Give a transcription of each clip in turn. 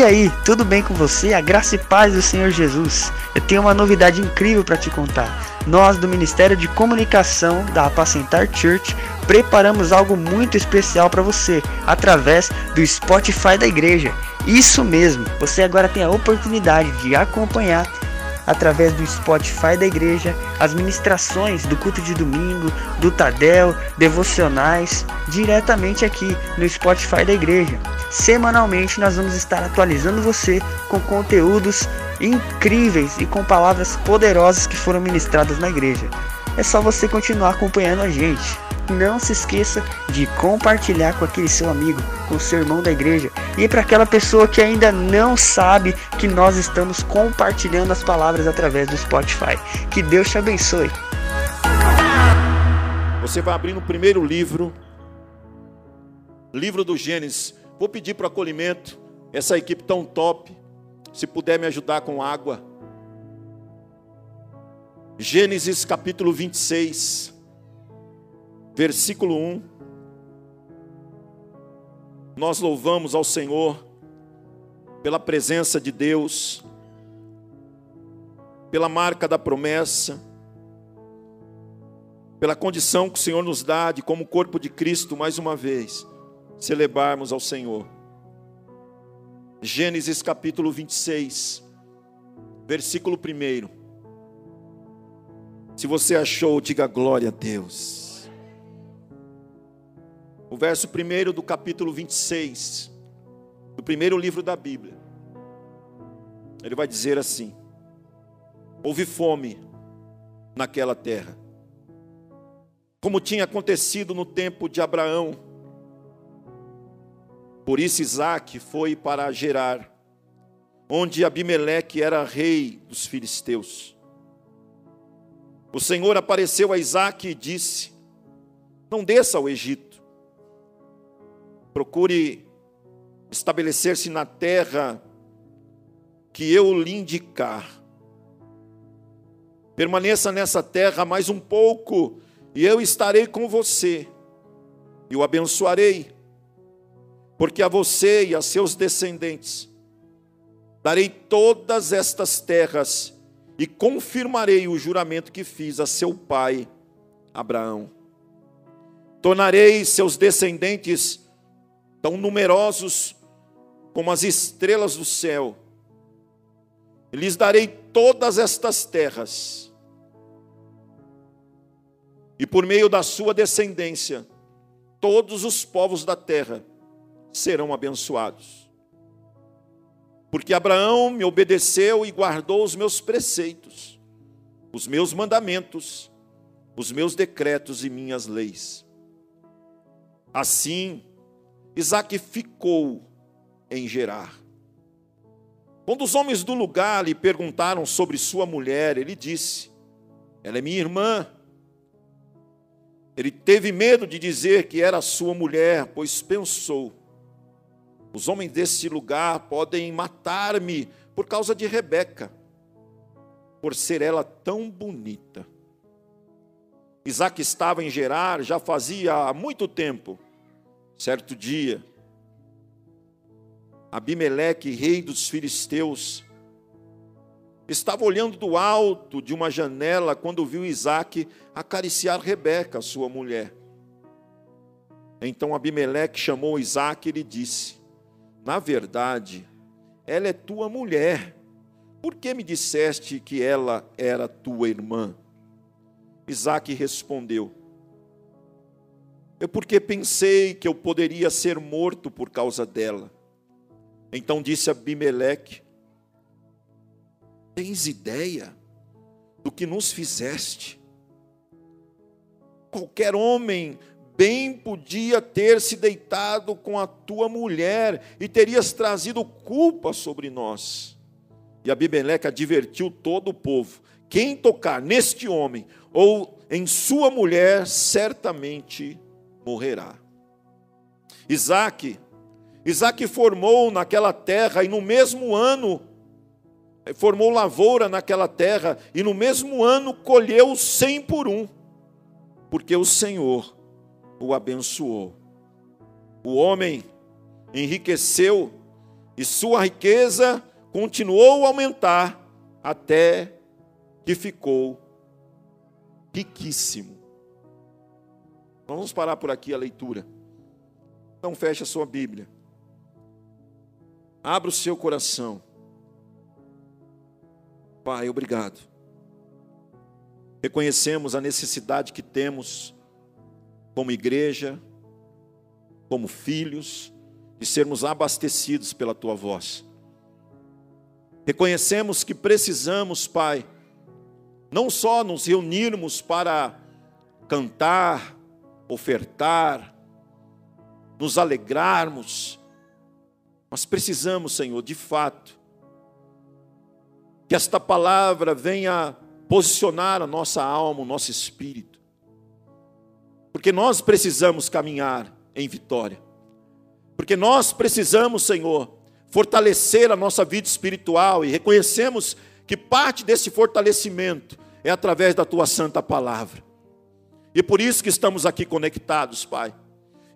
E aí, tudo bem com você? A graça e paz do Senhor Jesus. Eu tenho uma novidade incrível para te contar. Nós do Ministério de Comunicação da Apacentar Church preparamos algo muito especial para você através do Spotify da igreja. Isso mesmo, você agora tem a oportunidade de acompanhar através do Spotify da igreja, as ministrações do culto de domingo, do Tadel, devocionais, diretamente aqui no Spotify da igreja. Semanalmente nós vamos estar atualizando você com conteúdos incríveis e com palavras poderosas que foram ministradas na igreja. É só você continuar acompanhando a gente. Não se esqueça de compartilhar com aquele seu amigo, com seu irmão da igreja e para aquela pessoa que ainda não sabe que nós estamos compartilhando as palavras através do Spotify. Que Deus te abençoe. Você vai abrir no primeiro livro, livro do Gênesis. Vou pedir para o acolhimento, essa equipe tão top, se puder me ajudar com água. Gênesis capítulo 26 versículo 1. Nós louvamos ao Senhor pela presença de Deus, pela marca da promessa, pela condição que o Senhor nos dá de, como corpo de Cristo, mais uma vez, celebrarmos ao Senhor. Gênesis capítulo 26, versículo 1. Se você achou, diga glória a Deus o verso 1 do capítulo 26, do primeiro livro da Bíblia. Ele vai dizer assim: Houve fome naquela terra, como tinha acontecido no tempo de Abraão. Por isso Isaac foi para Gerar, onde Abimeleque era rei dos filisteus. O Senhor apareceu a Isaac e disse: Não desça ao Egito Procure estabelecer-se na terra que eu lhe indicar. Permaneça nessa terra mais um pouco, e eu estarei com você, e o abençoarei, porque a você e a seus descendentes darei todas estas terras, e confirmarei o juramento que fiz a seu pai Abraão. Tornarei seus descendentes tão numerosos como as estrelas do céu. Lhes darei todas estas terras, e por meio da sua descendência, todos os povos da terra serão abençoados. Porque Abraão me obedeceu e guardou os meus preceitos, os meus mandamentos, os meus decretos e minhas leis. Assim, Isaac ficou em Gerar. Quando os homens do lugar lhe perguntaram sobre sua mulher, ele disse: Ela é minha irmã. Ele teve medo de dizer que era sua mulher, pois pensou: os homens desse lugar podem matar-me por causa de Rebeca, por ser ela tão bonita. Isaac estava em Gerar já fazia muito tempo. Certo dia, Abimeleque, rei dos filisteus, estava olhando do alto de uma janela quando viu Isaac acariciar Rebeca, sua mulher. Então Abimeleque chamou Isaac e lhe disse: Na verdade, ela é tua mulher. Por que me disseste que ela era tua irmã? Isaac respondeu: é porque pensei que eu poderia ser morto por causa dela. Então disse Abimeleque: Tens ideia do que nos fizeste? Qualquer homem bem podia ter se deitado com a tua mulher e terias trazido culpa sobre nós. E Abimeleque advertiu todo o povo: quem tocar neste homem ou em sua mulher, certamente morrerá. Isaac, Isaac formou naquela terra e no mesmo ano, formou lavoura naquela terra e no mesmo ano colheu cem por um, porque o Senhor o abençoou. O homem enriqueceu e sua riqueza continuou a aumentar até que ficou riquíssimo. Vamos parar por aqui a leitura. Então feche a sua Bíblia. Abra o seu coração. Pai, obrigado. Reconhecemos a necessidade que temos como igreja, como filhos, de sermos abastecidos pela tua voz. Reconhecemos que precisamos, Pai, não só nos reunirmos para cantar, ofertar, nos alegrarmos, mas precisamos, Senhor, de fato, que esta palavra venha posicionar a nossa alma, o nosso espírito, porque nós precisamos caminhar em vitória, porque nós precisamos, Senhor, fortalecer a nossa vida espiritual e reconhecemos que parte desse fortalecimento é através da tua santa palavra. E por isso que estamos aqui conectados, Pai.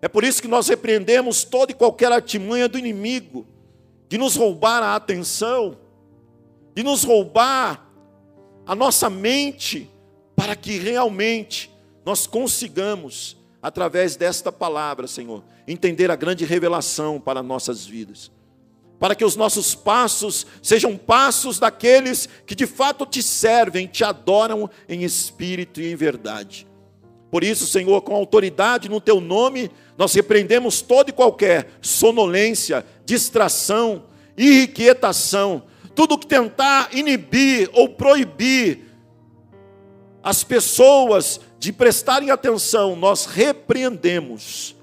É por isso que nós repreendemos toda e qualquer artimanha do inimigo de nos roubar a atenção, de nos roubar a nossa mente, para que realmente nós consigamos, através desta palavra, Senhor, entender a grande revelação para nossas vidas. Para que os nossos passos sejam passos daqueles que de fato te servem, te adoram em espírito e em verdade. Por isso, Senhor, com autoridade no teu nome, nós repreendemos toda e qualquer sonolência, distração, irrequietação, tudo que tentar inibir ou proibir as pessoas de prestarem atenção, nós repreendemos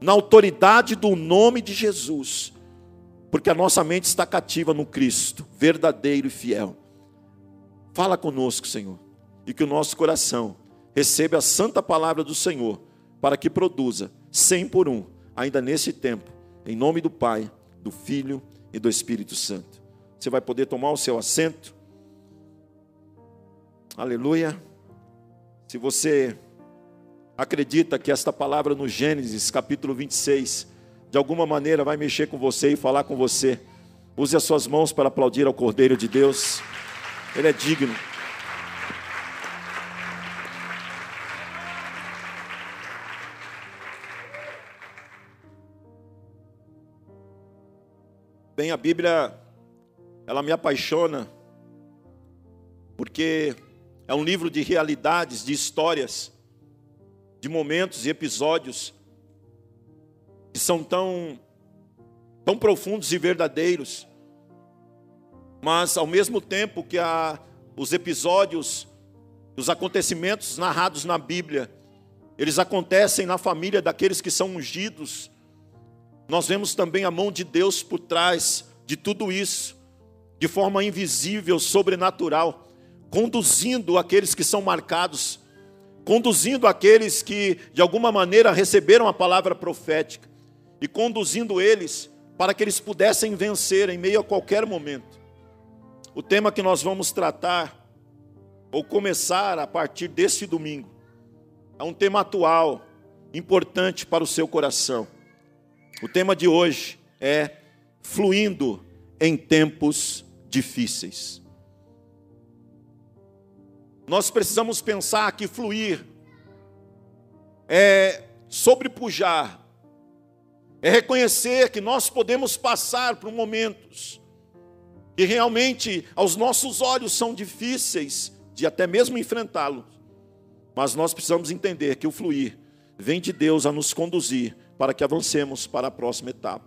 na autoridade do nome de Jesus, porque a nossa mente está cativa no Cristo, verdadeiro e fiel. Fala conosco, Senhor, e que o nosso coração receba a santa palavra do Senhor, para que produza cem por um, ainda nesse tempo, em nome do Pai, do Filho e do Espírito Santo. Você vai poder tomar o seu assento. Aleluia. Se você acredita que esta palavra no Gênesis, capítulo 26, de alguma maneira vai mexer com você e falar com você, use as suas mãos para aplaudir ao Cordeiro de Deus. Ele é digno. Bem, a Bíblia, ela me apaixona, porque é um livro de realidades, de histórias, de momentos e episódios que são tão, tão profundos e verdadeiros, mas ao mesmo tempo que a, os episódios, os acontecimentos narrados na Bíblia, eles acontecem na família daqueles que são ungidos, nós vemos também a mão de Deus por trás de tudo isso, de forma invisível, sobrenatural, conduzindo aqueles que são marcados, conduzindo aqueles que de alguma maneira receberam a palavra profética e conduzindo eles para que eles pudessem vencer em meio a qualquer momento. O tema que nós vamos tratar, ou começar a partir deste domingo, é um tema atual, importante para o seu coração. O tema de hoje é fluindo em tempos difíceis. Nós precisamos pensar que fluir é sobrepujar, é reconhecer que nós podemos passar por momentos que realmente aos nossos olhos são difíceis de até mesmo enfrentá-los, mas nós precisamos entender que o fluir vem de Deus a nos conduzir para que avancemos para a próxima etapa.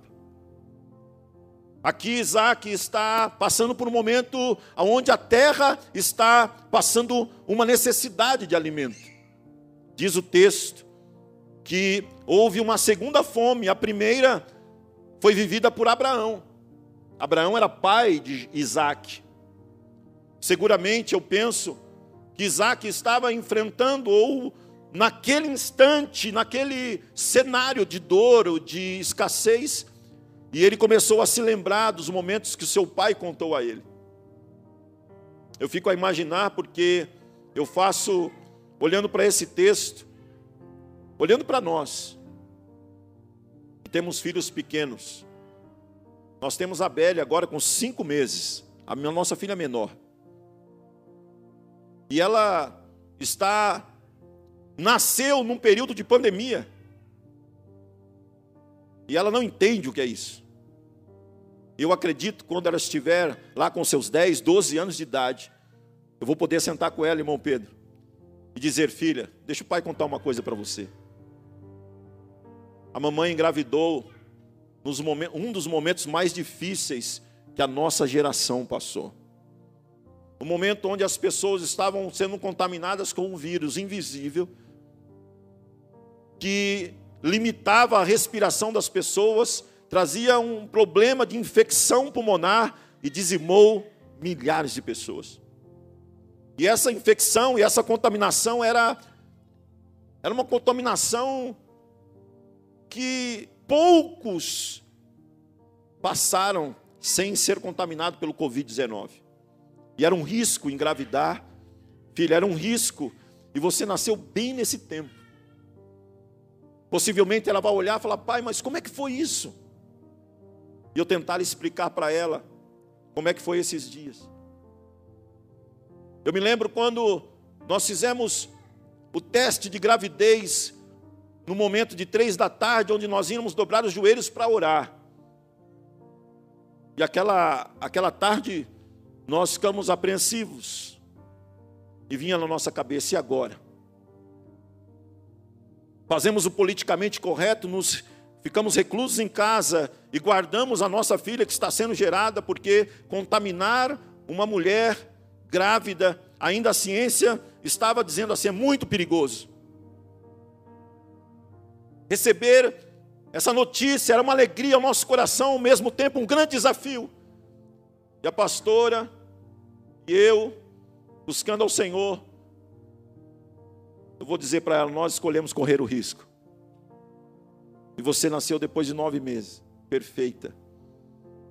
Aqui Isaac está passando por um momento onde a terra está passando uma necessidade de alimento. Diz o texto que houve uma segunda fome, a primeira foi vivida por Abraão. Abraão era pai de Isaac. Seguramente eu penso que Isaac estava enfrentando ou naquele instante, naquele cenário de dor, ou de escassez, e ele começou a se lembrar dos momentos que seu pai contou a ele. Eu fico a imaginar porque eu faço, olhando para esse texto, olhando para nós, que temos filhos pequenos, Nós temos a Belle agora com cinco meses, a nossa filha menor. E ela está nasceu num período de pandemia. E ela não entende o que é isso. Eu acredito quando ela estiver lá com seus 10, 12 anos de idade, eu vou poder sentar com ela, irmão Pedro, e dizer: Filha, deixa o pai contar uma coisa para você. A mamãe engravidou nos momentos, um dos momentos mais difíceis que a nossa geração passou. O momento onde as pessoas estavam sendo contaminadas com um vírus invisível que limitava a respiração das pessoas, trazia um problema de infecção pulmonar e dizimou milhares de pessoas. E essa infecção e essa contaminação era, era uma contaminação que poucos passaram sem ser contaminados pelo Covid-19. E era um risco engravidar, filha, era um risco. E você nasceu bem nesse tempo. Possivelmente ela vai olhar e falar: pai, mas como é que foi isso? E eu tentar explicar para ela como é que foi esses dias. Eu me lembro quando nós fizemos o teste de gravidez no momento de três da tarde, onde nós íamos dobrar os joelhos para orar. E aquela, aquela tarde nós ficamos apreensivos. E vinha na nossa cabeça, e agora? Fazemos o politicamente correto, nos ficamos reclusos em casa e guardamos a nossa filha que está sendo gerada, porque contaminar uma mulher grávida, ainda a ciência estava dizendo assim, é muito perigoso. Receber essa notícia era uma alegria ao nosso coração, ao mesmo tempo um grande desafio. E a pastora e eu, buscando ao Senhor, eu vou dizer para ela: nós escolhemos correr o risco. E você nasceu depois de nove meses, perfeita.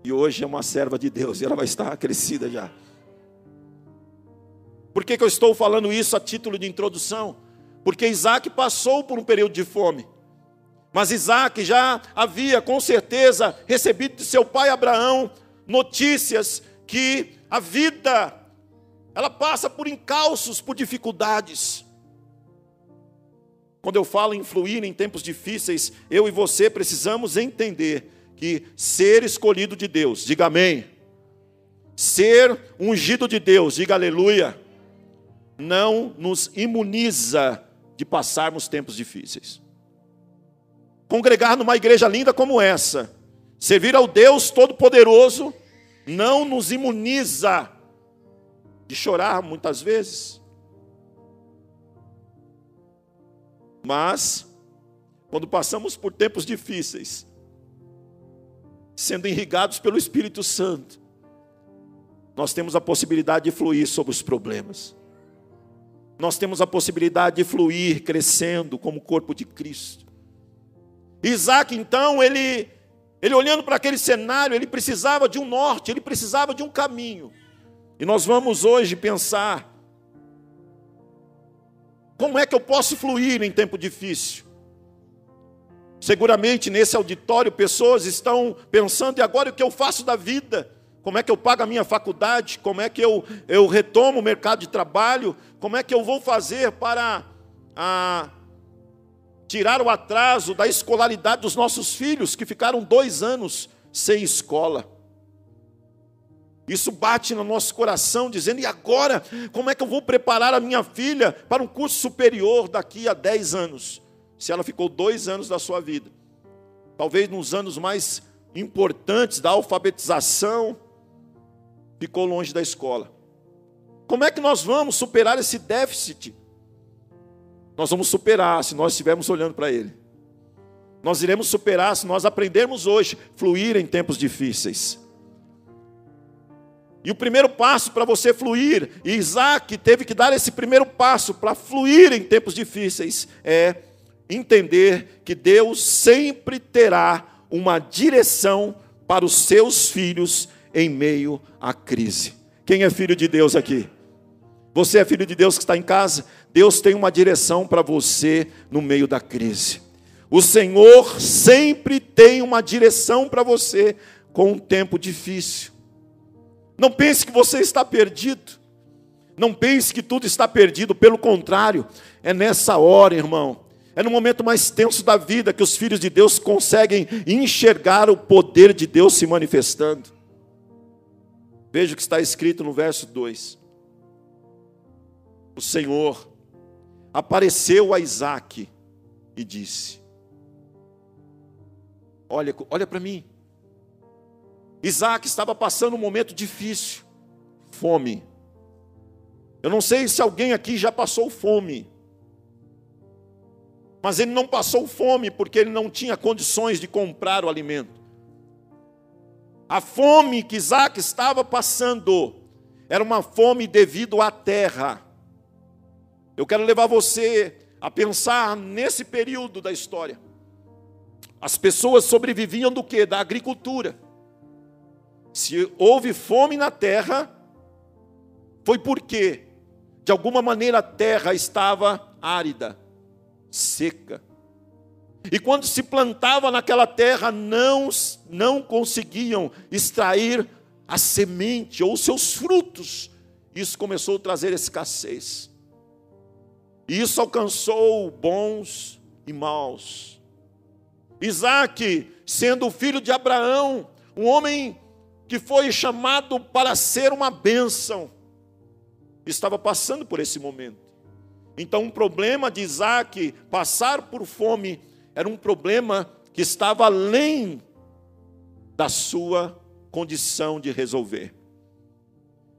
E hoje é uma serva de Deus, e ela vai estar crescida já. Por que, que eu estou falando isso a título de introdução? Porque Isaac passou por um período de fome. Mas Isaac já havia, com certeza, recebido de seu pai Abraão notícias que a vida ela passa por encalços, por dificuldades. Quando eu falo em fluir em tempos difíceis, eu e você precisamos entender que ser escolhido de Deus, diga amém. Ser ungido de Deus, diga aleluia. Não nos imuniza de passarmos tempos difíceis. Congregar numa igreja linda como essa, servir ao Deus Todo-Poderoso, não nos imuniza de chorar muitas vezes, Mas, quando passamos por tempos difíceis, sendo irrigados pelo Espírito Santo, nós temos a possibilidade de fluir sobre os problemas. Nós temos a possibilidade de fluir crescendo como corpo de Cristo. Isaac, então, ele, ele olhando para aquele cenário, ele precisava de um norte, ele precisava de um caminho. E nós vamos hoje pensar como é que eu posso fluir em tempo difícil? Seguramente nesse auditório pessoas estão pensando, e agora o que eu faço da vida? Como é que eu pago a minha faculdade? Como é que eu, eu retomo o mercado de trabalho? Como é que eu vou fazer para a, tirar o atraso da escolaridade dos nossos filhos, que ficaram dois anos sem escola? Isso bate no nosso coração, dizendo: e agora? Como é que eu vou preparar a minha filha para um curso superior daqui a 10 anos? Se ela ficou dois anos da sua vida, talvez nos anos mais importantes da alfabetização, ficou longe da escola. Como é que nós vamos superar esse déficit? Nós vamos superar se nós estivermos olhando para ele. Nós iremos superar se nós aprendermos hoje fluir em tempos difíceis. E o primeiro passo para você fluir, e Isaac teve que dar esse primeiro passo para fluir em tempos difíceis, é entender que Deus sempre terá uma direção para os seus filhos em meio à crise. Quem é filho de Deus aqui? Você é filho de Deus que está em casa? Deus tem uma direção para você no meio da crise. O Senhor sempre tem uma direção para você com um tempo difícil. Não pense que você está perdido. Não pense que tudo está perdido, pelo contrário, é nessa hora, irmão, é no momento mais tenso da vida que os filhos de Deus conseguem enxergar o poder de Deus se manifestando. Veja o que está escrito no verso 2. O Senhor apareceu a Isaac e disse: Olha, olha para mim. Isaac estava passando um momento difícil, fome. Eu não sei se alguém aqui já passou fome. Mas ele não passou fome porque ele não tinha condições de comprar o alimento. A fome que Isaac estava passando era uma fome devido à terra. Eu quero levar você a pensar nesse período da história. As pessoas sobreviviam do que? Da agricultura. Se houve fome na terra, foi porque, de alguma maneira, a terra estava árida, seca. E quando se plantava naquela terra, não, não conseguiam extrair a semente ou seus frutos. Isso começou a trazer escassez. E isso alcançou bons e maus. Isaac, sendo filho de Abraão, um homem que foi chamado para ser uma bênção, estava passando por esse momento. Então, o problema de Isaac passar por fome era um problema que estava além da sua condição de resolver.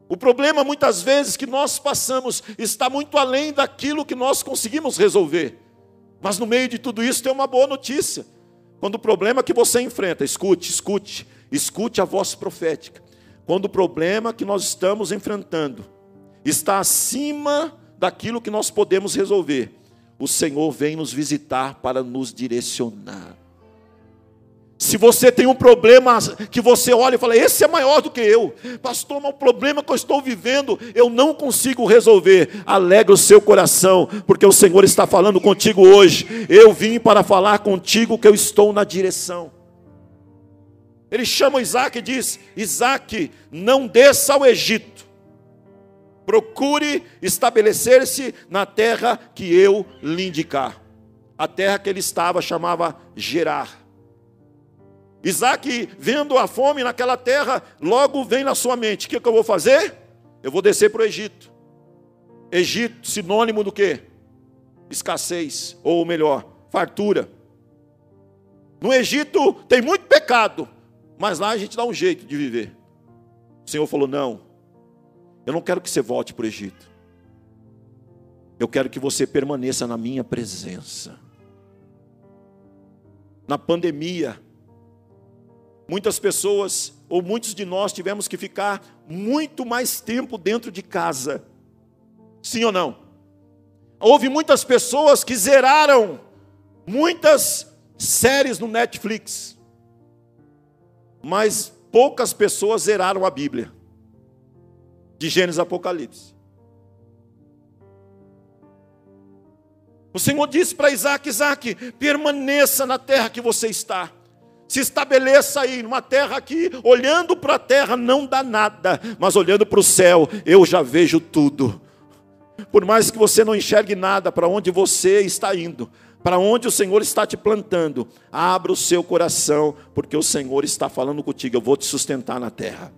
O problema, muitas vezes, que nós passamos está muito além daquilo que nós conseguimos resolver. Mas no meio de tudo isso tem uma boa notícia. Quando o problema que você enfrenta, escute, escute, Escute a voz profética. Quando o problema que nós estamos enfrentando está acima daquilo que nós podemos resolver, o Senhor vem nos visitar para nos direcionar. Se você tem um problema que você olha e fala, esse é maior do que eu, pastor, mas o problema que eu estou vivendo, eu não consigo resolver. Alegre o seu coração, porque o Senhor está falando contigo hoje. Eu vim para falar contigo que eu estou na direção. Ele chama Isaac e diz: Isaac, não desça ao Egito. Procure estabelecer-se na terra que eu lhe indicar. A terra que ele estava chamava Gerar. Isaac, vendo a fome naquela terra, logo vem na sua mente: o que, que eu vou fazer? Eu vou descer para o Egito. Egito, sinônimo do que? Escassez, ou melhor, fartura. No Egito tem muito pecado, mas lá a gente dá um jeito de viver. O Senhor falou: Não, eu não quero que você volte para o Egito. Eu quero que você permaneça na minha presença. Na pandemia, muitas pessoas, ou muitos de nós, tivemos que ficar muito mais tempo dentro de casa. Sim ou não? Houve muitas pessoas que zeraram muitas séries no Netflix mas poucas pessoas zeraram a Bíblia, de Gênesis Apocalipse. O Senhor disse para Isaac: Isaac, permaneça na terra que você está. Se estabeleça aí, numa terra que, olhando para a terra, não dá nada, mas olhando para o céu, eu já vejo tudo. Por mais que você não enxergue nada para onde você está indo, para onde o Senhor está te plantando, abra o seu coração, porque o Senhor está falando contigo. Eu vou te sustentar na terra,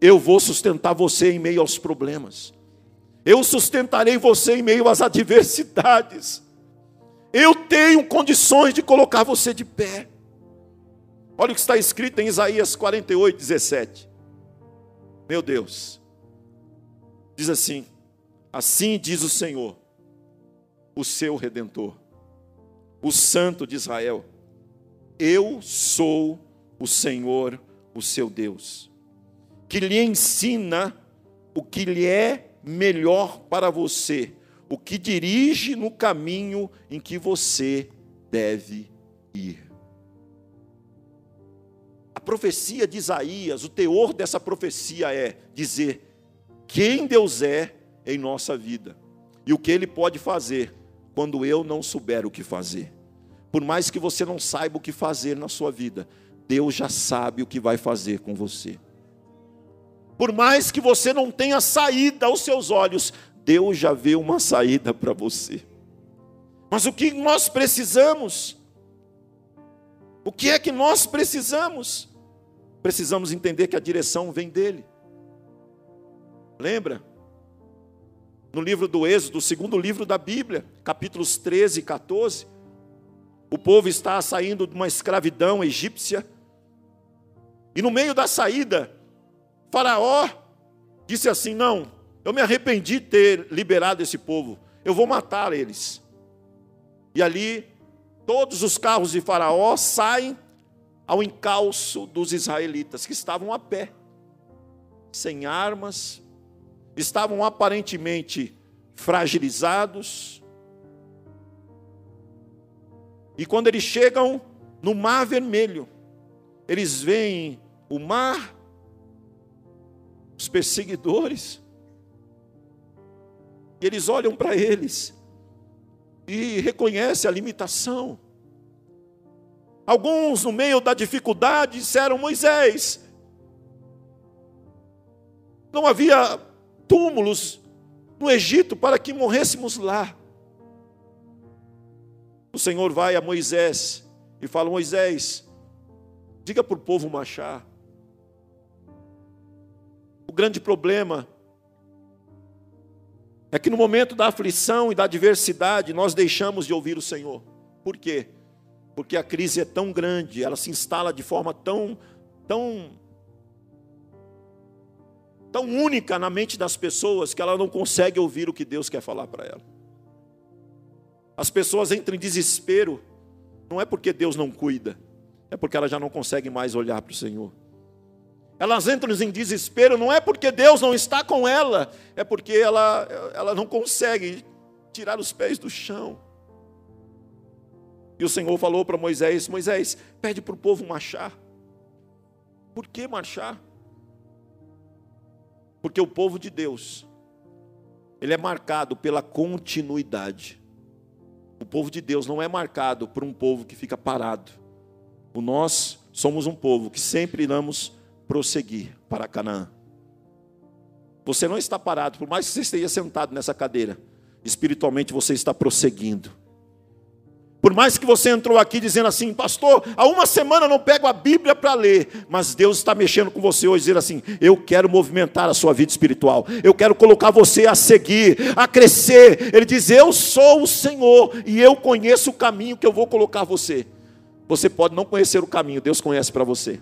eu vou sustentar você em meio aos problemas, eu sustentarei você em meio às adversidades, eu tenho condições de colocar você de pé. Olha o que está escrito em Isaías 48, 17. Meu Deus, diz assim: Assim diz o Senhor o seu redentor, o Santo de Israel. Eu sou o Senhor, o seu Deus, que lhe ensina o que lhe é melhor para você, o que dirige no caminho em que você deve ir. A profecia de Isaías, o teor dessa profecia é dizer quem Deus é em nossa vida e o que Ele pode fazer quando eu não souber o que fazer. Por mais que você não saiba o que fazer na sua vida, Deus já sabe o que vai fazer com você. Por mais que você não tenha saída aos seus olhos, Deus já vê uma saída para você. Mas o que nós precisamos? O que é que nós precisamos? Precisamos entender que a direção vem dele. Lembra? No livro do Êxodo, segundo livro da Bíblia, capítulos 13 e 14, o povo está saindo de uma escravidão egípcia. E no meio da saída, Faraó disse assim: Não, eu me arrependi de ter liberado esse povo, eu vou matar eles. E ali, todos os carros de Faraó saem ao encalço dos israelitas, que estavam a pé, sem armas, estavam aparentemente fragilizados. E quando eles chegam no Mar Vermelho, eles veem o mar, os perseguidores, e eles olham para eles e reconhecem a limitação. Alguns, no meio da dificuldade, disseram: Moisés, não havia túmulos no Egito para que morrêssemos lá. O Senhor vai a Moisés e fala: Moisés, diga para o povo marchar. O grande problema é que no momento da aflição e da adversidade nós deixamos de ouvir o Senhor. Por quê? Porque a crise é tão grande, ela se instala de forma tão tão tão única na mente das pessoas que ela não consegue ouvir o que Deus quer falar para ela. As pessoas entram em desespero, não é porque Deus não cuida, é porque ela já não consegue mais olhar para o Senhor. Elas entram em desespero, não é porque Deus não está com ela, é porque ela, ela não consegue tirar os pés do chão. E o Senhor falou para Moisés: Moisés, pede para o povo marchar. Por que marchar? Porque o povo de Deus, ele é marcado pela continuidade. O povo de Deus não é marcado por um povo que fica parado. O nós somos um povo que sempre iremos prosseguir para Canaã. Você não está parado, por mais que você esteja sentado nessa cadeira, espiritualmente você está prosseguindo. Por mais que você entrou aqui dizendo assim, pastor, há uma semana não pego a Bíblia para ler, mas Deus está mexendo com você hoje, dizendo assim: eu quero movimentar a sua vida espiritual, eu quero colocar você a seguir, a crescer. Ele diz: Eu sou o Senhor e eu conheço o caminho que eu vou colocar você. Você pode não conhecer o caminho, Deus conhece para você.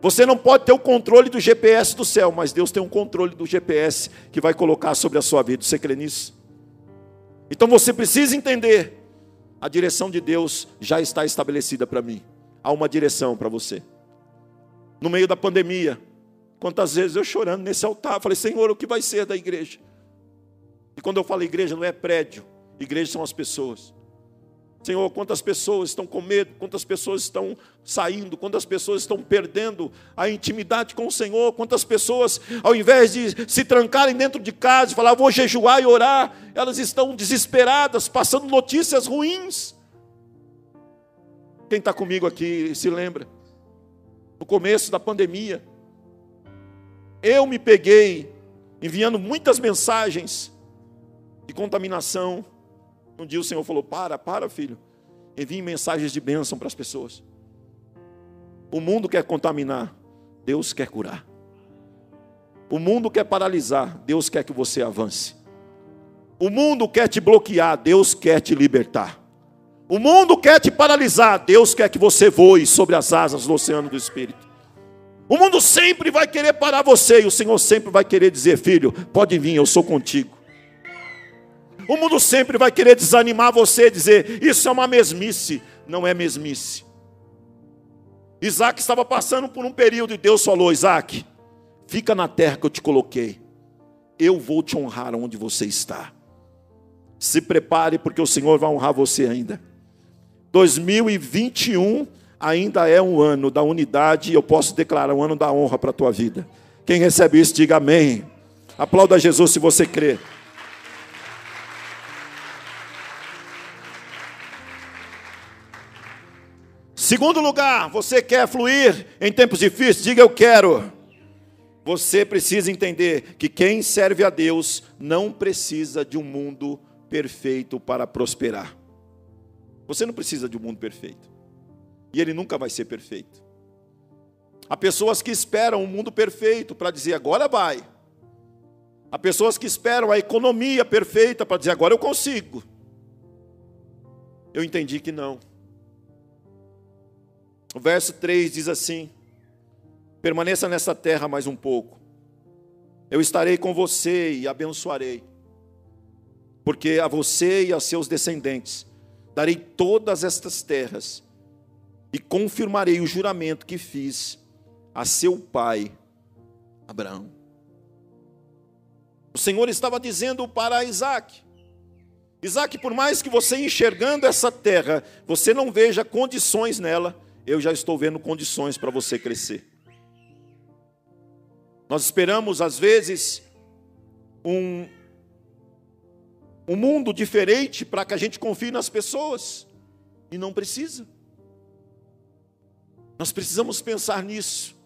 Você não pode ter o controle do GPS do céu, mas Deus tem um controle do GPS que vai colocar sobre a sua vida. Você crê nisso? Então você precisa entender a direção de Deus já está estabelecida para mim. Há uma direção para você. No meio da pandemia, quantas vezes eu chorando nesse altar, falei: Senhor, o que vai ser da igreja? E quando eu falo igreja, não é prédio, igreja são as pessoas. Senhor, quantas pessoas estão com medo, quantas pessoas estão saindo, quantas pessoas estão perdendo a intimidade com o Senhor, quantas pessoas, ao invés de se trancarem dentro de casa e falar, vou jejuar e orar, elas estão desesperadas, passando notícias ruins. Quem está comigo aqui se lembra? No começo da pandemia, eu me peguei enviando muitas mensagens de contaminação um dia o Senhor falou: Para, para, filho. Envie mensagens de bênção para as pessoas. O mundo quer contaminar, Deus quer curar. O mundo quer paralisar, Deus quer que você avance. O mundo quer te bloquear, Deus quer te libertar. O mundo quer te paralisar, Deus quer que você voe sobre as asas do oceano do Espírito. O mundo sempre vai querer parar você e o Senhor sempre vai querer dizer: Filho, pode vir, eu sou contigo. O mundo sempre vai querer desanimar você, dizer: Isso é uma mesmice. Não é mesmice. Isaac estava passando por um período e Deus falou: Isaac, fica na terra que eu te coloquei. Eu vou te honrar onde você está. Se prepare, porque o Senhor vai honrar você ainda. 2021 ainda é um ano da unidade, e eu posso declarar um ano da honra para a tua vida. Quem recebe isso, diga amém. Aplauda Jesus se você crê. Segundo lugar, você quer fluir em tempos difíceis? Diga eu quero. Você precisa entender que quem serve a Deus não precisa de um mundo perfeito para prosperar. Você não precisa de um mundo perfeito. E ele nunca vai ser perfeito. Há pessoas que esperam um mundo perfeito para dizer agora vai. Há pessoas que esperam a economia perfeita para dizer agora eu consigo. Eu entendi que não. O verso 3 diz assim: Permaneça nessa terra mais um pouco. Eu estarei com você e abençoarei. Porque a você e a seus descendentes darei todas estas terras e confirmarei o juramento que fiz a seu pai Abraão. O Senhor estava dizendo para Isaac: Isaac, por mais que você enxergando essa terra, você não veja condições nela, eu já estou vendo condições para você crescer. Nós esperamos, às vezes, um, um mundo diferente para que a gente confie nas pessoas, e não precisa. Nós precisamos pensar nisso.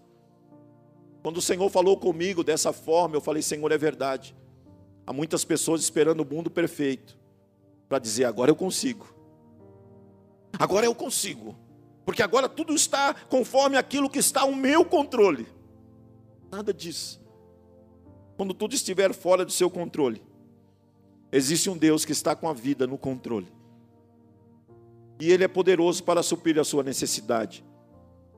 Quando o Senhor falou comigo dessa forma, eu falei: Senhor, é verdade. Há muitas pessoas esperando o mundo perfeito para dizer: agora eu consigo. Agora eu consigo. Porque agora tudo está conforme aquilo que está ao meu controle. Nada disso. Quando tudo estiver fora do seu controle, existe um Deus que está com a vida no controle. E Ele é poderoso para suprir a sua necessidade.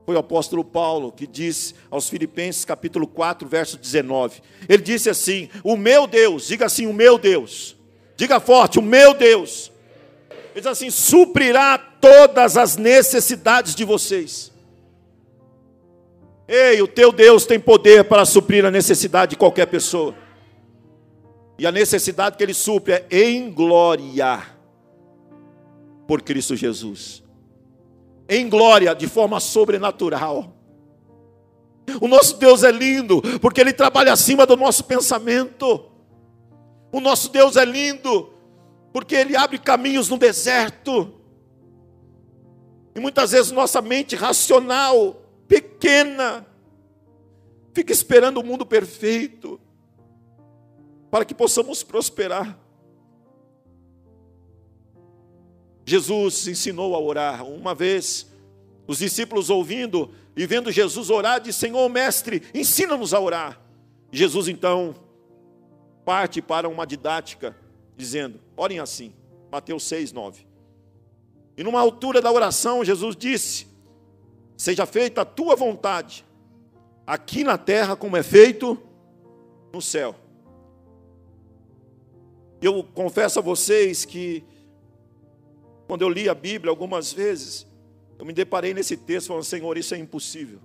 Foi o apóstolo Paulo que disse aos Filipenses, capítulo 4, verso 19. Ele disse assim: O meu Deus, diga assim, o meu Deus, diga forte, o meu Deus ele diz assim: suprirá todas as necessidades de vocês. Ei, o teu Deus tem poder para suprir a necessidade de qualquer pessoa. E a necessidade que ele supre é em glória por Cristo Jesus. Em glória, de forma sobrenatural. O nosso Deus é lindo, porque ele trabalha acima do nosso pensamento. O nosso Deus é lindo, porque Ele abre caminhos no deserto. E muitas vezes nossa mente racional, pequena, fica esperando o mundo perfeito, para que possamos prosperar. Jesus ensinou a orar. Uma vez, os discípulos ouvindo e vendo Jesus orar, dizem: Senhor, mestre, ensina-nos a orar. Jesus então parte para uma didática dizendo: orem assim. Mateus 6, 9. E numa altura da oração, Jesus disse: Seja feita a tua vontade, aqui na terra, como é feito no céu. Eu confesso a vocês que, quando eu li a Bíblia algumas vezes, eu me deparei nesse texto falando: Senhor, isso é impossível.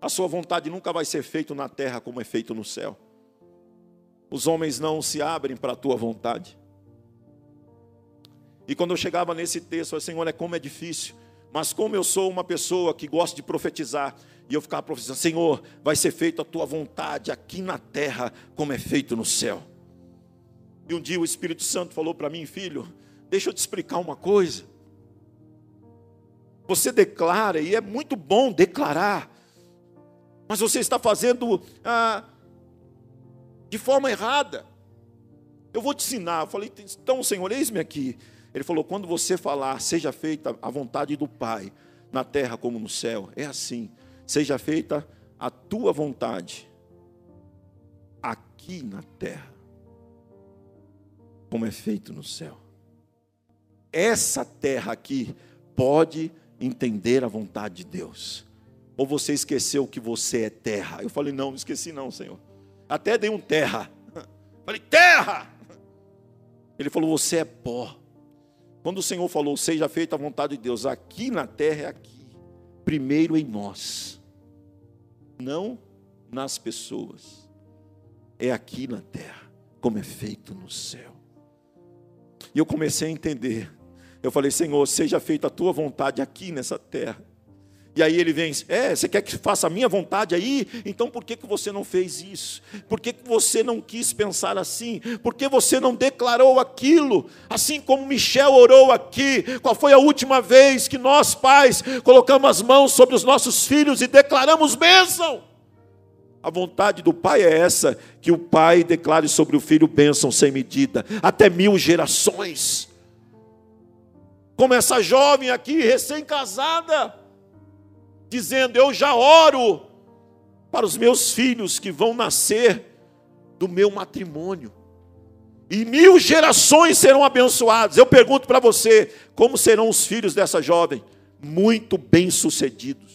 A sua vontade nunca vai ser feita na terra como é feito no céu os homens não se abrem para a tua vontade. E quando eu chegava nesse texto, eu Senhor, é como é difícil. Mas como eu sou uma pessoa que gosta de profetizar, e eu ficava profetizando, Senhor, vai ser feita a tua vontade aqui na terra, como é feito no céu. E um dia o Espírito Santo falou para mim, filho, deixa eu te explicar uma coisa. Você declara, e é muito bom declarar, mas você está fazendo ah, de forma errada. Eu vou te ensinar. Eu falei, então, Senhor, eis-me aqui. Ele falou: quando você falar, seja feita a vontade do Pai, na terra como no céu, é assim. Seja feita a tua vontade, aqui na terra, como é feito no céu. Essa terra aqui pode entender a vontade de Deus. Ou você esqueceu que você é terra? Eu falei: não, não esqueci, não, Senhor. Até dei um terra. Falei, terra! Ele falou, você é pó. Quando o Senhor falou, seja feita a vontade de Deus, aqui na terra é aqui. Primeiro em nós. Não nas pessoas. É aqui na terra, como é feito no céu. E eu comecei a entender. Eu falei, Senhor, seja feita a tua vontade aqui nessa terra. E aí ele vem, é, você quer que faça a minha vontade aí? Então por que, que você não fez isso? Por que, que você não quis pensar assim? Por que você não declarou aquilo? Assim como Michel orou aqui, qual foi a última vez que nós, pais, colocamos as mãos sobre os nossos filhos e declaramos bênção? A vontade do pai é essa: que o pai declare sobre o filho bênção sem medida, até mil gerações. Como essa jovem aqui, recém-casada, dizendo: Eu já oro para os meus filhos que vão nascer do meu matrimônio. E mil gerações serão abençoadas. Eu pergunto para você: como serão os filhos dessa jovem? Muito bem-sucedidos.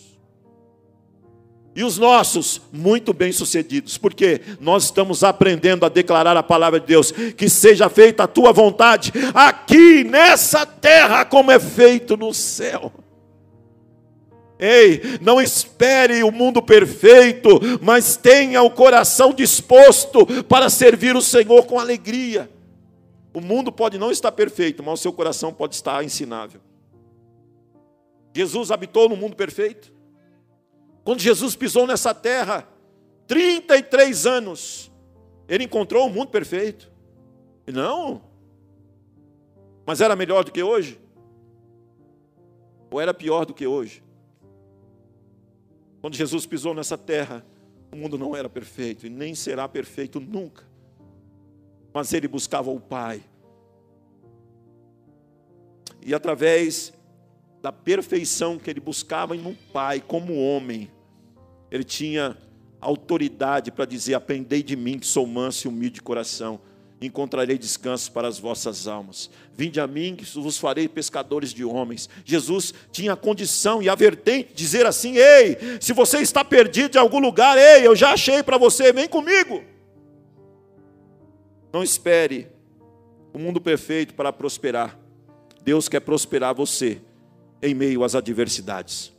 E os nossos, muito bem-sucedidos, porque nós estamos aprendendo a declarar a palavra de Deus: que seja feita a tua vontade, aqui nessa terra, como é feito no céu. Ei, não espere o mundo perfeito, mas tenha o coração disposto para servir o Senhor com alegria. O mundo pode não estar perfeito, mas o seu coração pode estar ensinável. Jesus habitou no mundo perfeito. Quando Jesus pisou nessa terra, 33 anos, ele encontrou o mundo perfeito. Não. Mas era melhor do que hoje? Ou era pior do que hoje? Quando Jesus pisou nessa terra, o mundo não era perfeito e nem será perfeito nunca. Mas ele buscava o Pai. E através da perfeição que ele buscava em um Pai, como homem, ele tinha autoridade para dizer: Aprendei de mim, que sou manso e humilde de coração encontrarei descanso para as vossas almas. Vinde a mim, que vos farei pescadores de homens. Jesus tinha a condição e a vertente de dizer assim: Ei, se você está perdido em algum lugar, ei, eu já achei para você, vem comigo. Não espere o mundo perfeito para prosperar. Deus quer prosperar você em meio às adversidades.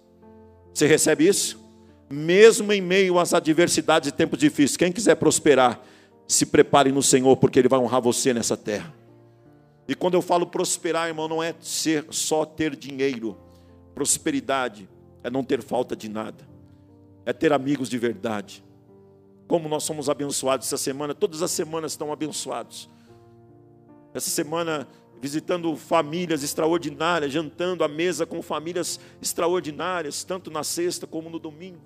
Você recebe isso? Mesmo em meio às adversidades e tempos difíceis, quem quiser prosperar, se prepare no Senhor, porque Ele vai honrar você nessa terra. E quando eu falo prosperar, irmão, não é ser só ter dinheiro. Prosperidade é não ter falta de nada, é ter amigos de verdade. Como nós somos abençoados essa semana, todas as semanas estão abençoados. Essa semana, visitando famílias extraordinárias, jantando à mesa com famílias extraordinárias, tanto na sexta como no domingo.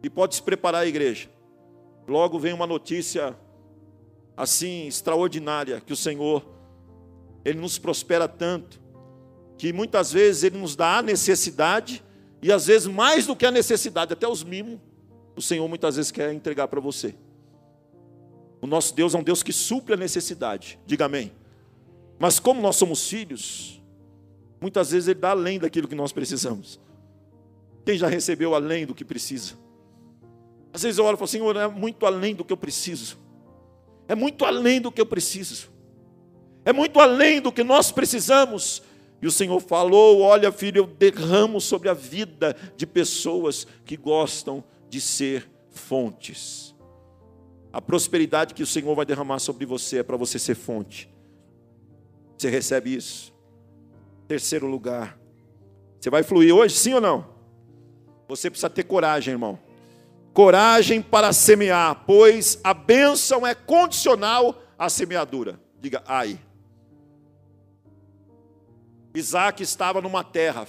E pode se preparar a igreja Logo vem uma notícia assim extraordinária que o Senhor ele nos prospera tanto que muitas vezes ele nos dá a necessidade e às vezes mais do que a necessidade, até os mimos, o Senhor muitas vezes quer entregar para você. O nosso Deus é um Deus que supre a necessidade. Diga amém. Mas como nós somos filhos, muitas vezes ele dá além daquilo que nós precisamos. Quem já recebeu além do que precisa? Às vezes eu oro e falo, Senhor, é muito além do que eu preciso. É muito além do que eu preciso. É muito além do que nós precisamos. E o Senhor falou: Olha, filho, eu derramo sobre a vida de pessoas que gostam de ser fontes. A prosperidade que o Senhor vai derramar sobre você é para você ser fonte. Você recebe isso? Terceiro lugar. Você vai fluir hoje, sim ou não? Você precisa ter coragem, irmão coragem para semear, pois a bênção é condicional à semeadura. Diga, ai. Isaac estava numa terra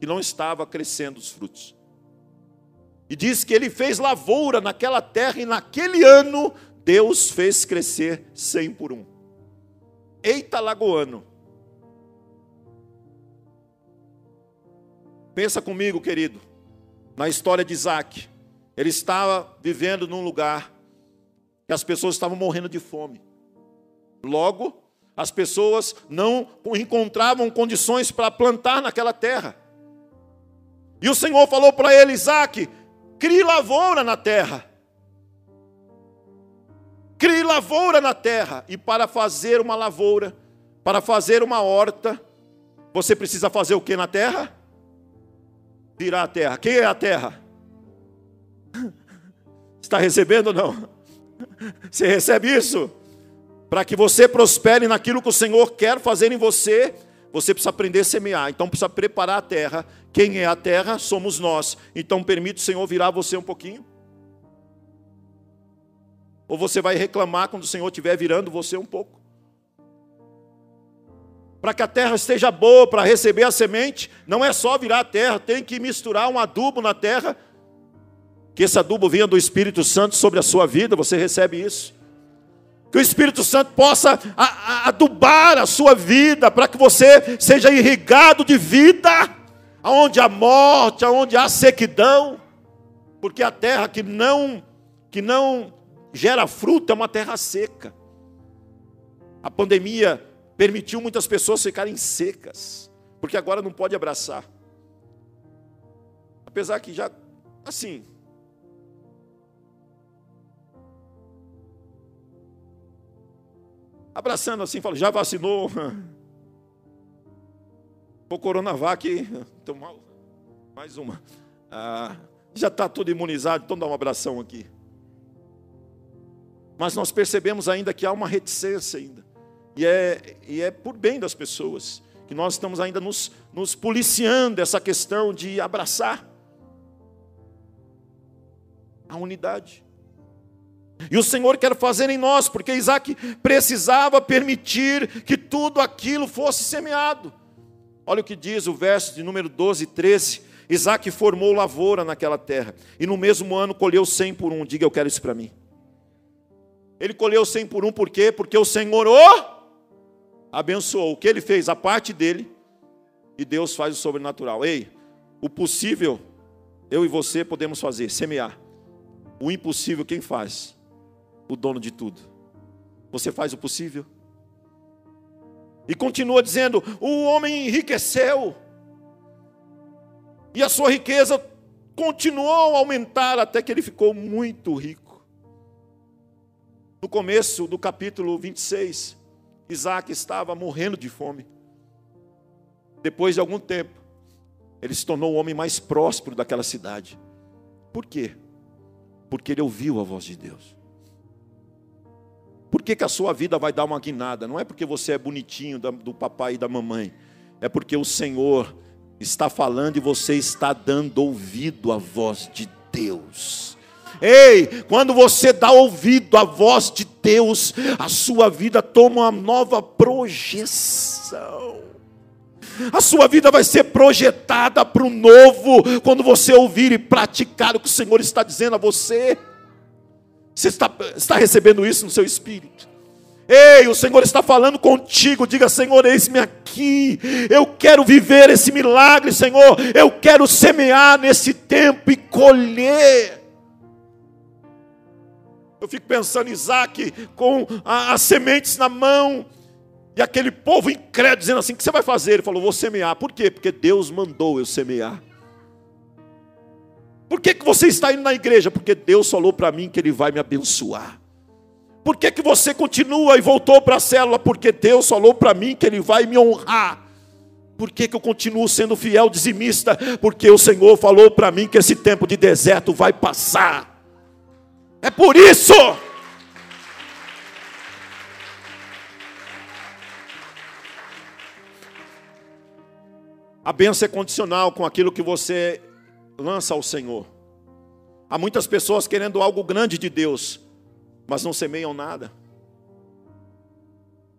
que não estava crescendo os frutos. E diz que ele fez lavoura naquela terra e naquele ano Deus fez crescer cem por um. Eita lagoano. Pensa comigo, querido, na história de Isaac. Ele estava vivendo num lugar que as pessoas estavam morrendo de fome. Logo, as pessoas não encontravam condições para plantar naquela terra. E o Senhor falou para ele, Isaac: crie lavoura na terra. Crie lavoura na terra. E para fazer uma lavoura, para fazer uma horta, você precisa fazer o que na terra? Virar a terra. Quem é a terra? Está recebendo ou não? Você recebe isso? Para que você prospere naquilo que o Senhor quer fazer em você, você precisa aprender a semear, então precisa preparar a terra. Quem é a terra? Somos nós. Então permite o Senhor virar você um pouquinho. Ou você vai reclamar quando o Senhor estiver virando você um pouco? Para que a terra esteja boa para receber a semente, não é só virar a terra, tem que misturar um adubo na terra. Que esse adubo venha do Espírito Santo sobre a sua vida, você recebe isso que o Espírito Santo possa adubar a sua vida, para que você seja irrigado de vida, aonde há morte, aonde há sequidão, porque a terra que não que não gera fruto é uma terra seca. A pandemia permitiu muitas pessoas ficarem secas, porque agora não pode abraçar. Apesar que já assim, abraçando assim, fala, já vacinou? O Coronavac, tomar mais uma. Ah, já está tudo imunizado, então dá um abração aqui. Mas nós percebemos ainda que há uma reticência ainda. E é, e é por bem das pessoas. Que nós estamos ainda nos, nos policiando essa questão de abraçar a unidade. E o Senhor quer fazer em nós, porque Isaac precisava permitir que tudo aquilo fosse semeado. Olha o que diz o verso de número 12 e 13. Isaac formou lavoura naquela terra, e no mesmo ano colheu cem por um. Diga, eu quero isso para mim. Ele colheu cem por um, por quê? Porque o Senhor o abençoou. O que ele fez? A parte dele, e Deus faz o sobrenatural. Ei, o possível, eu e você podemos fazer, semear. O impossível, quem faz? O dono de tudo. Você faz o possível. E continua dizendo: o homem enriqueceu, e a sua riqueza continuou a aumentar até que ele ficou muito rico. No começo do capítulo 26, Isaac estava morrendo de fome. Depois de algum tempo, ele se tornou o homem mais próspero daquela cidade. Por quê? Porque ele ouviu a voz de Deus. Por que, que a sua vida vai dar uma guinada? Não é porque você é bonitinho do papai e da mamãe. É porque o Senhor está falando e você está dando ouvido à voz de Deus. Ei, quando você dá ouvido à voz de Deus, a sua vida toma uma nova projeção. A sua vida vai ser projetada para o novo quando você ouvir e praticar o que o Senhor está dizendo a você. Você está, está recebendo isso no seu espírito? Ei, o Senhor está falando contigo. Diga, Senhor, eis-me aqui. Eu quero viver esse milagre, Senhor. Eu quero semear nesse tempo e colher. Eu fico pensando em Isaac com as sementes na mão. E aquele povo incrédulo dizendo assim: O que você vai fazer? Ele falou: Vou semear. Por quê? Porque Deus mandou eu semear. Por que, que você está indo na igreja? Porque Deus falou para mim que Ele vai me abençoar. Por que, que você continua e voltou para a célula? Porque Deus falou para mim que Ele vai me honrar. Por que, que eu continuo sendo fiel dizimista? Porque o Senhor falou para mim que esse tempo de deserto vai passar. É por isso. A bênção é condicional com aquilo que você lança ao Senhor. Há muitas pessoas querendo algo grande de Deus, mas não semeiam nada.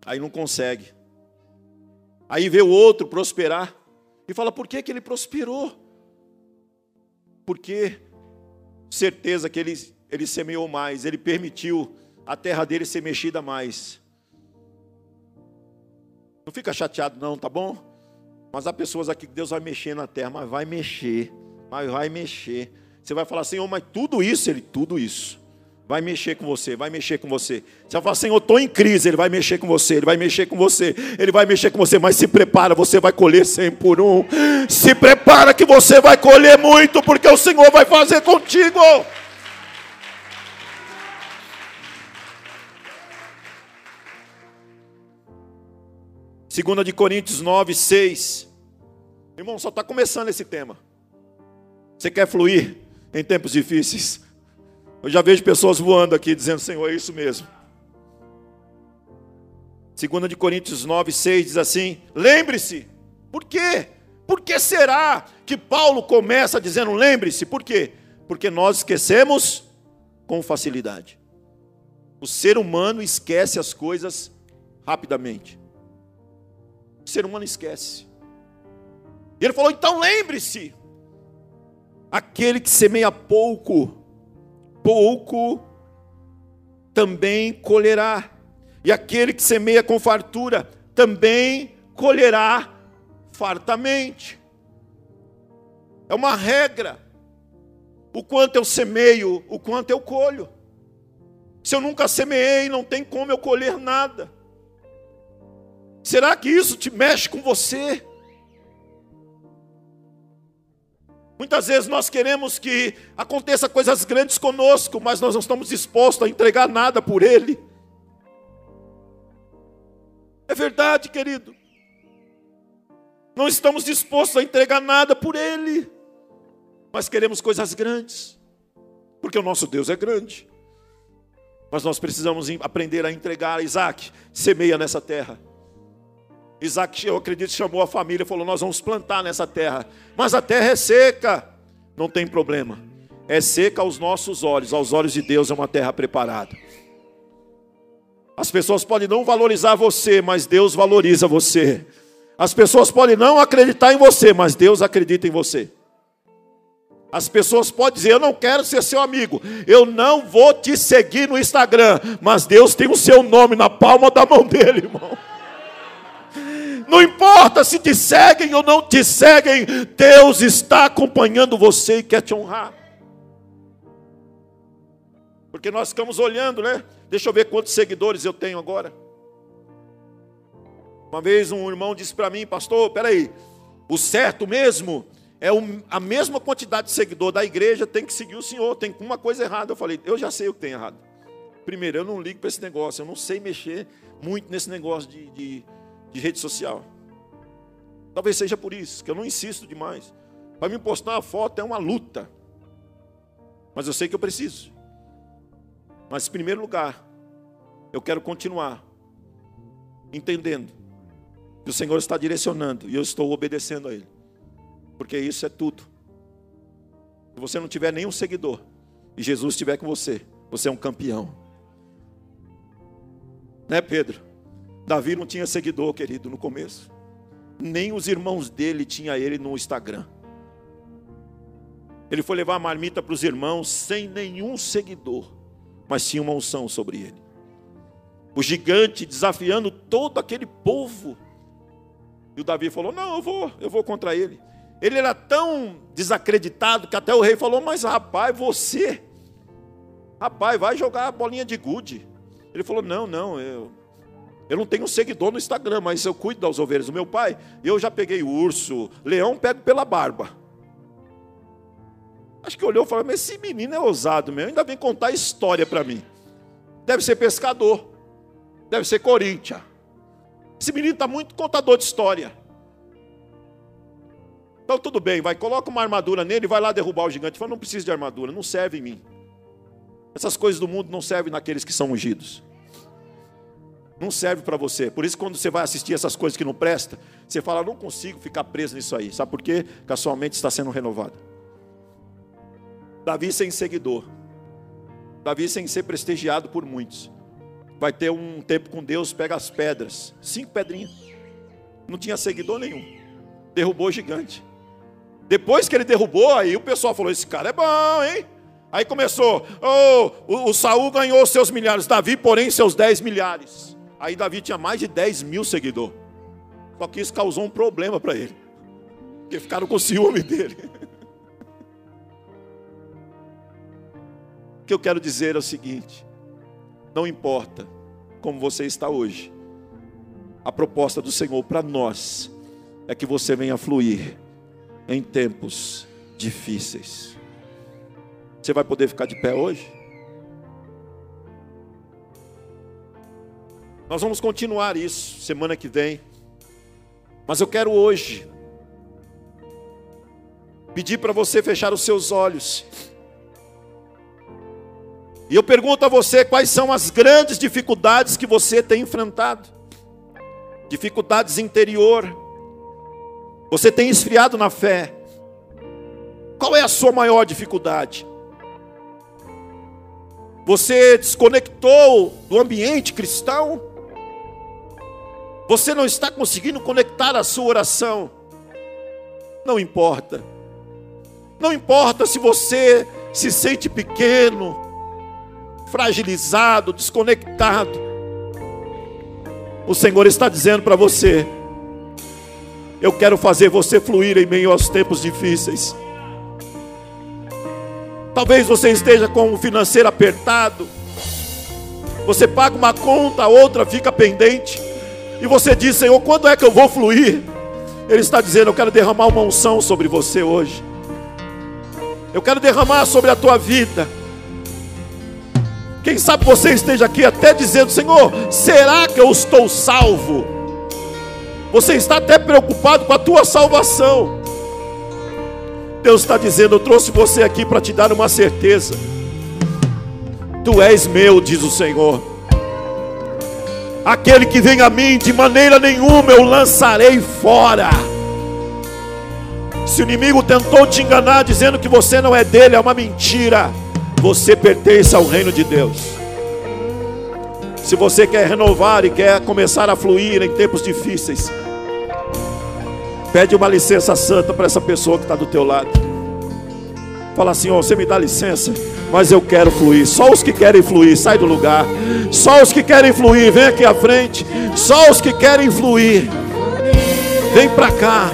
Aí não consegue. Aí vê o outro prosperar e fala: por que, que ele prosperou? Porque certeza que ele, ele semeou mais, ele permitiu a terra dele ser mexida mais. Não fica chateado, não, tá bom? Mas há pessoas aqui que Deus vai mexer na terra, mas vai mexer mas vai mexer. Você vai falar, Senhor, mas tudo isso, Ele, tudo isso. Vai mexer com você, vai mexer com você. Você vai falar, Senhor, estou em crise, Ele vai mexer com você, Ele vai mexer com você, Ele vai mexer com você, mas se prepara, você vai colher cem por um. Se prepara que você vai colher muito, porque o Senhor vai fazer contigo. Segunda de Coríntios 9, 6. Irmão, só está começando esse tema. Você quer fluir em tempos difíceis? Eu já vejo pessoas voando aqui dizendo: Senhor, é isso mesmo. 2 de Coríntios 9, 6 diz assim: lembre-se. Por quê? Por que será que Paulo começa dizendo lembre-se? Por quê? Porque nós esquecemos com facilidade. O ser humano esquece as coisas rapidamente. O ser humano esquece. E ele falou: então lembre-se, aquele que semeia pouco, pouco também colherá. E aquele que semeia com fartura também colherá fartamente. É uma regra. O quanto eu semeio, o quanto eu colho. Se eu nunca semeei, não tem como eu colher nada. Será que isso te mexe com você? Muitas vezes nós queremos que aconteça coisas grandes conosco, mas nós não estamos dispostos a entregar nada por Ele. É verdade, querido. Não estamos dispostos a entregar nada por Ele, mas queremos coisas grandes, porque o nosso Deus é grande. Mas nós precisamos aprender a entregar. Isaac, semeia nessa terra. Isaac, eu acredito, chamou a família e falou: Nós vamos plantar nessa terra, mas a terra é seca. Não tem problema, é seca aos nossos olhos, aos olhos de Deus é uma terra preparada. As pessoas podem não valorizar você, mas Deus valoriza você. As pessoas podem não acreditar em você, mas Deus acredita em você. As pessoas podem dizer: Eu não quero ser seu amigo, eu não vou te seguir no Instagram, mas Deus tem o seu nome na palma da mão dele, irmão. Não importa se te seguem ou não te seguem, Deus está acompanhando você e quer te honrar. Porque nós ficamos olhando, né? Deixa eu ver quantos seguidores eu tenho agora. Uma vez um irmão disse para mim, pastor, peraí, o certo mesmo é a mesma quantidade de seguidor da igreja, tem que seguir o senhor, tem uma coisa errada. Eu falei, eu já sei o que tem errado. Primeiro, eu não ligo para esse negócio, eu não sei mexer muito nesse negócio de, de, de rede social. Talvez seja por isso, que eu não insisto demais. Para me postar uma foto é uma luta. Mas eu sei que eu preciso. Mas, em primeiro lugar, eu quero continuar entendendo que o Senhor está direcionando e eu estou obedecendo a Ele, porque isso é tudo. Se você não tiver nenhum seguidor e Jesus estiver com você, você é um campeão, né, Pedro? Davi não tinha seguidor, querido, no começo, nem os irmãos dele tinha ele no Instagram. Ele foi levar a marmita para os irmãos sem nenhum seguidor mas tinha uma unção sobre ele. O gigante desafiando todo aquele povo. E o Davi falou: Não, eu vou, eu vou contra ele. Ele era tão desacreditado que até o rei falou: Mas rapaz, você, rapaz, vai jogar a bolinha de gude. Ele falou: Não, não, eu, eu não tenho um seguidor no Instagram, mas eu cuido das ovelhas. O meu pai, eu já peguei urso, leão, pego pela barba. Acho que olhou e falou: Mas esse menino é ousado mesmo, ainda vem contar história para mim. Deve ser pescador, deve ser Corinthians. Esse menino está muito contador de história. Então tudo bem, vai, coloca uma armadura nele vai lá derrubar o gigante. Fala, não precisa de armadura, não serve em mim. Essas coisas do mundo não servem naqueles que são ungidos. Não serve para você. Por isso, quando você vai assistir essas coisas que não presta, você fala, não consigo ficar preso nisso aí. Sabe por quê? Porque a sua mente está sendo renovada. Davi sem seguidor. Davi sem ser prestigiado por muitos. Vai ter um tempo com Deus, pega as pedras, cinco pedrinhas. Não tinha seguidor nenhum. Derrubou o gigante. Depois que ele derrubou, aí o pessoal falou: Esse cara é bom, hein? Aí começou: oh, o, o Saul ganhou seus milhares, Davi, porém, seus dez milhares. Aí Davi tinha mais de dez mil seguidores. Só que isso causou um problema para ele. Porque ficaram com ciúme dele. O que eu quero dizer é o seguinte: não importa como você está hoje, a proposta do Senhor para nós é que você venha fluir em tempos difíceis. Você vai poder ficar de pé hoje? Nós vamos continuar isso semana que vem. Mas eu quero hoje pedir para você fechar os seus olhos e eu pergunto a você quais são as grandes dificuldades que você tem enfrentado. dificuldades interior. Você tem esfriado na fé. Qual é a sua maior dificuldade? Você desconectou do ambiente cristão? Você não está conseguindo conectar a sua oração? Não importa. Não importa se você se sente pequeno, fragilizado, desconectado. O Senhor está dizendo para você: Eu quero fazer você fluir em meio aos tempos difíceis. Talvez você esteja com o financeiro apertado. Você paga uma conta, a outra fica pendente. E você diz, Senhor, quando é que eu vou fluir? Ele está dizendo, eu quero derramar uma unção sobre você hoje. Eu quero derramar sobre a tua vida. Quem sabe você esteja aqui até dizendo, Senhor, será que eu estou salvo? Você está até preocupado com a tua salvação. Deus está dizendo: Eu trouxe você aqui para te dar uma certeza. Tu és meu, diz o Senhor. Aquele que vem a mim, de maneira nenhuma eu lançarei fora. Se o inimigo tentou te enganar dizendo que você não é dele, é uma mentira. Você pertence ao reino de Deus. Se você quer renovar e quer começar a fluir em tempos difíceis, Pede uma licença santa para essa pessoa que está do teu lado. Fala assim: ó, oh, você me dá licença, mas eu quero fluir. Só os que querem fluir, sai do lugar. Só os que querem fluir, vem aqui à frente. Só os que querem fluir, vem para cá.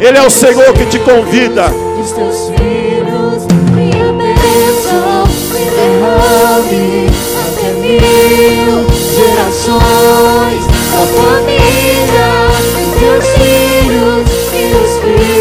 Ele é o Senhor que te convida. Os teus filhos me até mil gerações. A família, os teus filhos e os filhos.